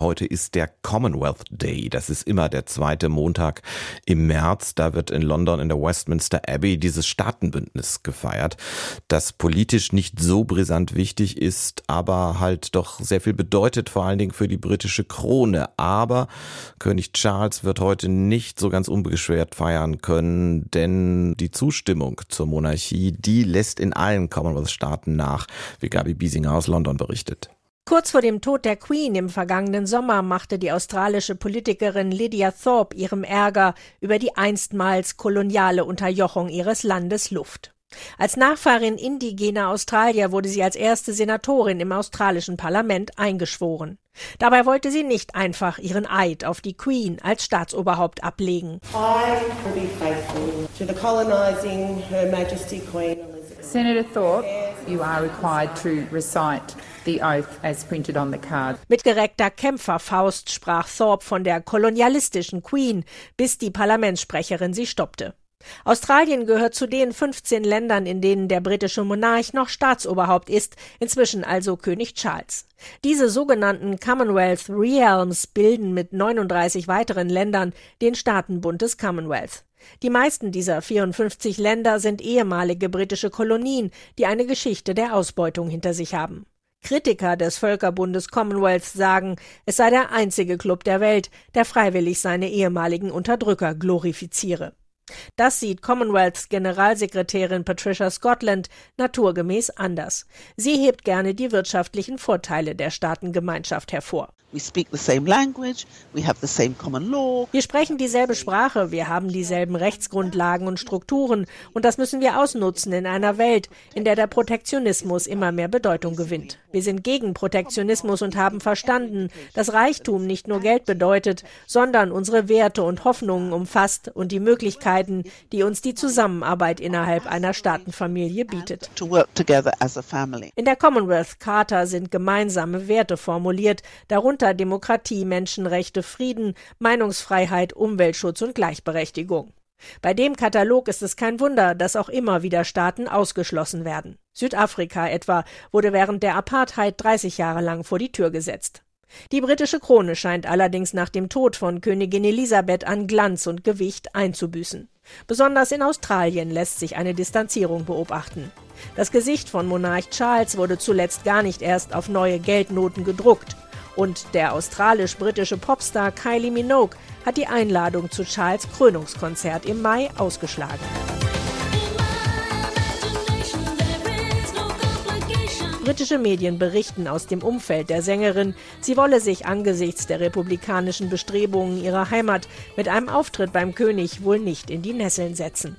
Heute ist der Commonwealth Day. Das ist immer der zweite Montag im März. Da wird in London in der Westminster Abbey dieses Staatenbündnis gefeiert, das politisch nicht so brisant wichtig ist, aber halt doch sehr viel bedeutet, vor allen Dingen für die britische Krone. Aber König Charles wird heute nicht so ganz unbeschwert feiern können, denn die Zustimmung zur Monarchie, die lässt in allen Commonwealth-Staaten nach, wie Gabi Biesinger aus London berichtet. Kurz vor dem Tod der Queen im vergangenen Sommer machte die australische Politikerin Lydia Thorpe ihrem Ärger über die einstmals koloniale Unterjochung ihres Landes Luft. Als Nachfahrin indigener Australier wurde sie als erste Senatorin im australischen Parlament eingeschworen. Dabei wollte sie nicht einfach ihren Eid auf die Queen als Staatsoberhaupt ablegen. Senator Thorpe, you are required to recite the oath as printed on the card. Mit gereckter Kämpferfaust sprach Thorpe von der kolonialistischen Queen, bis die Parlamentssprecherin sie stoppte. Australien gehört zu den 15 Ländern, in denen der britische Monarch noch Staatsoberhaupt ist, inzwischen also König Charles. Diese sogenannten Commonwealth Realms bilden mit 39 weiteren Ländern den Staatenbund des Commonwealth. Die meisten dieser 54 Länder sind ehemalige britische Kolonien, die eine Geschichte der Ausbeutung hinter sich haben. Kritiker des Völkerbundes Commonwealth sagen, es sei der einzige Club der Welt, der freiwillig seine ehemaligen Unterdrücker glorifiziere. Das sieht Commonwealths Generalsekretärin Patricia Scotland naturgemäß anders. Sie hebt gerne die wirtschaftlichen Vorteile der Staatengemeinschaft hervor. Wir sprechen dieselbe Sprache, wir haben dieselben Rechtsgrundlagen und Strukturen und das müssen wir ausnutzen in einer Welt, in der der Protektionismus immer mehr Bedeutung gewinnt. Wir sind gegen Protektionismus und haben verstanden, dass Reichtum nicht nur Geld bedeutet, sondern unsere Werte und Hoffnungen umfasst und die Möglichkeiten, die uns die Zusammenarbeit innerhalb einer Staatenfamilie bietet. In der Commonwealth Charta sind gemeinsame Werte formuliert, darunter darunter Demokratie, Menschenrechte, Frieden, Meinungsfreiheit, Umweltschutz und Gleichberechtigung. Bei dem Katalog ist es kein Wunder, dass auch immer wieder Staaten ausgeschlossen werden. Südafrika etwa wurde während der Apartheid 30 Jahre lang vor die Tür gesetzt. Die britische Krone scheint allerdings nach dem Tod von Königin Elisabeth an Glanz und Gewicht einzubüßen. Besonders in Australien lässt sich eine Distanzierung beobachten. Das Gesicht von Monarch Charles wurde zuletzt gar nicht erst auf neue Geldnoten gedruckt. Und der australisch-britische Popstar Kylie Minogue hat die Einladung zu Charles Krönungskonzert im Mai ausgeschlagen. Britische Medien berichten aus dem Umfeld der Sängerin, sie wolle sich angesichts der republikanischen Bestrebungen ihrer Heimat mit einem Auftritt beim König wohl nicht in die Nesseln setzen.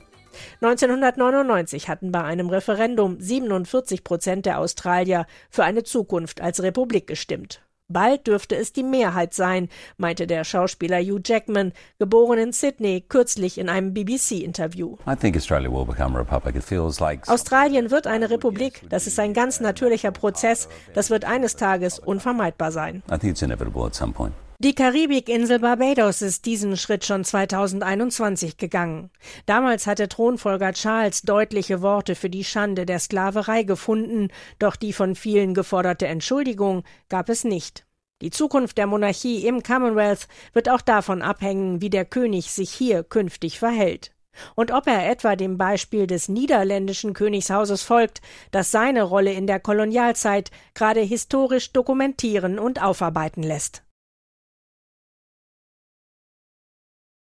1999 hatten bei einem Referendum 47 Prozent der Australier für eine Zukunft als Republik gestimmt. Bald dürfte es die Mehrheit sein, meinte der Schauspieler Hugh Jackman, geboren in Sydney, kürzlich in einem BBC-Interview. Australien wird eine Republik. Das ist ein ganz natürlicher Prozess. Das wird eines Tages unvermeidbar sein. Die Karibikinsel Barbados ist diesen Schritt schon 2021 gegangen. Damals hatte Thronfolger Charles deutliche Worte für die Schande der Sklaverei gefunden, doch die von vielen geforderte Entschuldigung gab es nicht. Die Zukunft der Monarchie im Commonwealth wird auch davon abhängen, wie der König sich hier künftig verhält. Und ob er etwa dem Beispiel des niederländischen Königshauses folgt, das seine Rolle in der Kolonialzeit gerade historisch dokumentieren und aufarbeiten lässt.